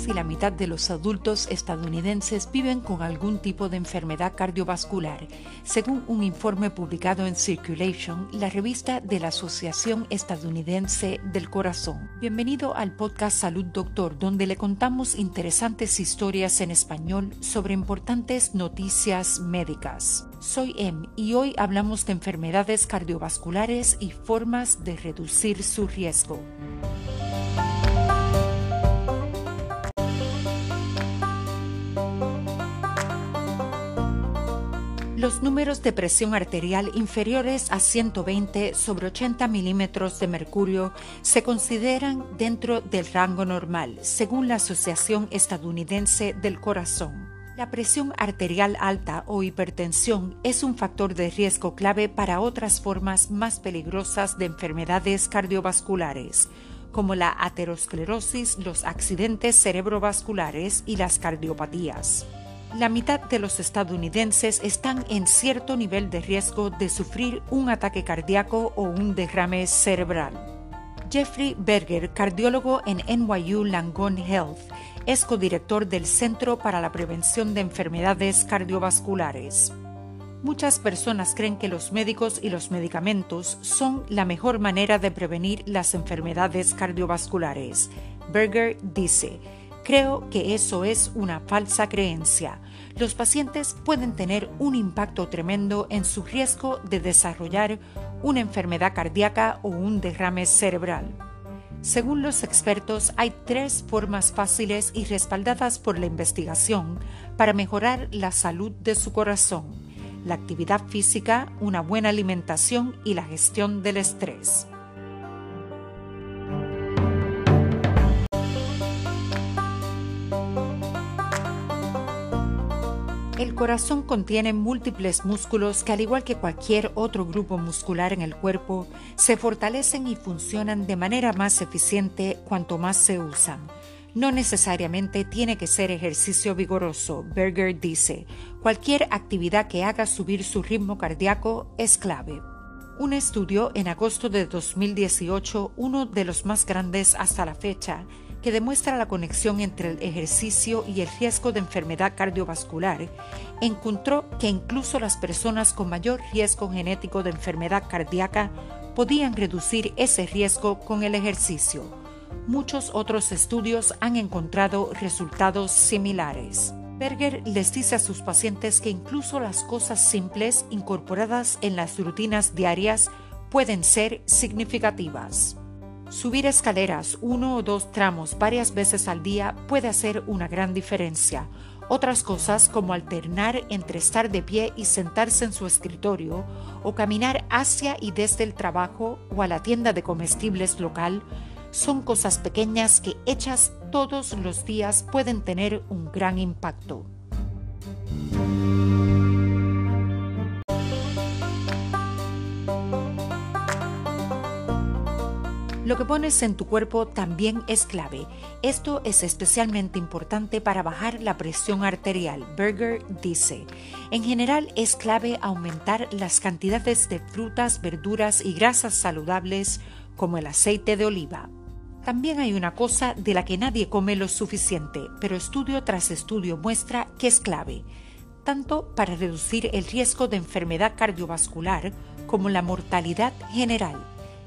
casi la mitad de los adultos estadounidenses viven con algún tipo de enfermedad cardiovascular, según un informe publicado en Circulation, la revista de la Asociación Estadounidense del Corazón. Bienvenido al podcast Salud Doctor, donde le contamos interesantes historias en español sobre importantes noticias médicas. Soy Em y hoy hablamos de enfermedades cardiovasculares y formas de reducir su riesgo. Los números de presión arterial inferiores a 120 sobre 80 milímetros de mercurio se consideran dentro del rango normal, según la Asociación Estadounidense del Corazón. La presión arterial alta o hipertensión es un factor de riesgo clave para otras formas más peligrosas de enfermedades cardiovasculares, como la aterosclerosis, los accidentes cerebrovasculares y las cardiopatías la mitad de los estadounidenses están en cierto nivel de riesgo de sufrir un ataque cardíaco o un derrame cerebral. Jeffrey Berger, cardiólogo en NYU Langone Health, es codirector del Centro para la Prevención de Enfermedades Cardiovasculares. Muchas personas creen que los médicos y los medicamentos son la mejor manera de prevenir las enfermedades cardiovasculares. Berger dice, Creo que eso es una falsa creencia. Los pacientes pueden tener un impacto tremendo en su riesgo de desarrollar una enfermedad cardíaca o un derrame cerebral. Según los expertos, hay tres formas fáciles y respaldadas por la investigación para mejorar la salud de su corazón. La actividad física, una buena alimentación y la gestión del estrés. Corazón contiene múltiples músculos que al igual que cualquier otro grupo muscular en el cuerpo, se fortalecen y funcionan de manera más eficiente cuanto más se usan. No necesariamente tiene que ser ejercicio vigoroso, Berger dice. Cualquier actividad que haga subir su ritmo cardíaco es clave. Un estudio en agosto de 2018, uno de los más grandes hasta la fecha, que demuestra la conexión entre el ejercicio y el riesgo de enfermedad cardiovascular, encontró que incluso las personas con mayor riesgo genético de enfermedad cardíaca podían reducir ese riesgo con el ejercicio. Muchos otros estudios han encontrado resultados similares. Berger les dice a sus pacientes que incluso las cosas simples incorporadas en las rutinas diarias pueden ser significativas. Subir escaleras uno o dos tramos varias veces al día puede hacer una gran diferencia. Otras cosas como alternar entre estar de pie y sentarse en su escritorio o caminar hacia y desde el trabajo o a la tienda de comestibles local son cosas pequeñas que hechas todos los días pueden tener un gran impacto. Lo que pones en tu cuerpo también es clave. Esto es especialmente importante para bajar la presión arterial. Berger dice, en general es clave aumentar las cantidades de frutas, verduras y grasas saludables como el aceite de oliva. También hay una cosa de la que nadie come lo suficiente, pero estudio tras estudio muestra que es clave, tanto para reducir el riesgo de enfermedad cardiovascular como la mortalidad general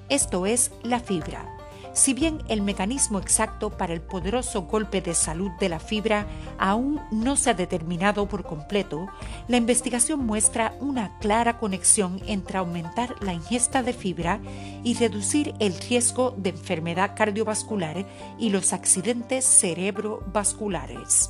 esto es la fibra. Si bien el mecanismo exacto para el poderoso golpe de salud de la fibra aún no se ha determinado por completo, la investigación muestra una clara conexión entre aumentar la ingesta de fibra y reducir el riesgo de enfermedad cardiovascular y los accidentes cerebrovasculares.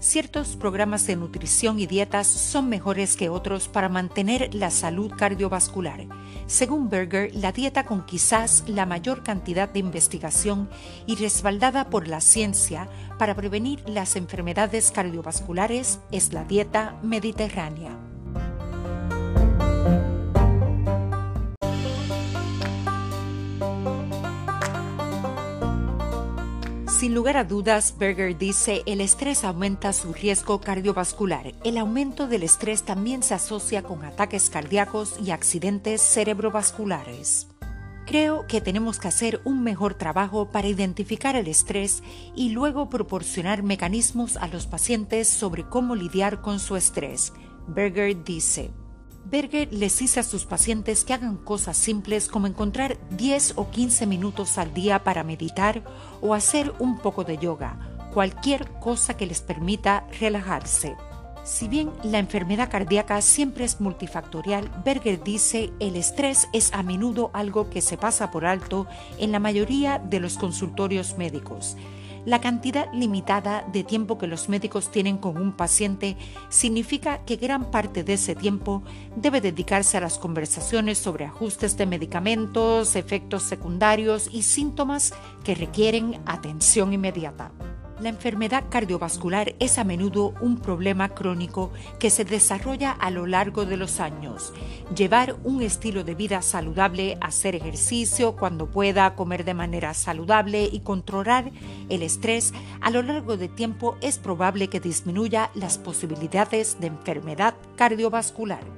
Ciertos programas de nutrición y dietas son mejores que otros para mantener la salud cardiovascular. Según Berger, la dieta con quizás la mayor cantidad de investigación y respaldada por la ciencia para prevenir las enfermedades cardiovasculares es la dieta mediterránea. Sin lugar a dudas, Berger dice, el estrés aumenta su riesgo cardiovascular. El aumento del estrés también se asocia con ataques cardíacos y accidentes cerebrovasculares. Creo que tenemos que hacer un mejor trabajo para identificar el estrés y luego proporcionar mecanismos a los pacientes sobre cómo lidiar con su estrés. Berger dice. Berger les dice a sus pacientes que hagan cosas simples como encontrar 10 o 15 minutos al día para meditar o hacer un poco de yoga, cualquier cosa que les permita relajarse. Si bien la enfermedad cardíaca siempre es multifactorial, Berger dice el estrés es a menudo algo que se pasa por alto en la mayoría de los consultorios médicos. La cantidad limitada de tiempo que los médicos tienen con un paciente significa que gran parte de ese tiempo debe dedicarse a las conversaciones sobre ajustes de medicamentos, efectos secundarios y síntomas que requieren atención inmediata. La enfermedad cardiovascular es a menudo un problema crónico que se desarrolla a lo largo de los años. Llevar un estilo de vida saludable, hacer ejercicio cuando pueda, comer de manera saludable y controlar el estrés a lo largo del tiempo es probable que disminuya las posibilidades de enfermedad cardiovascular.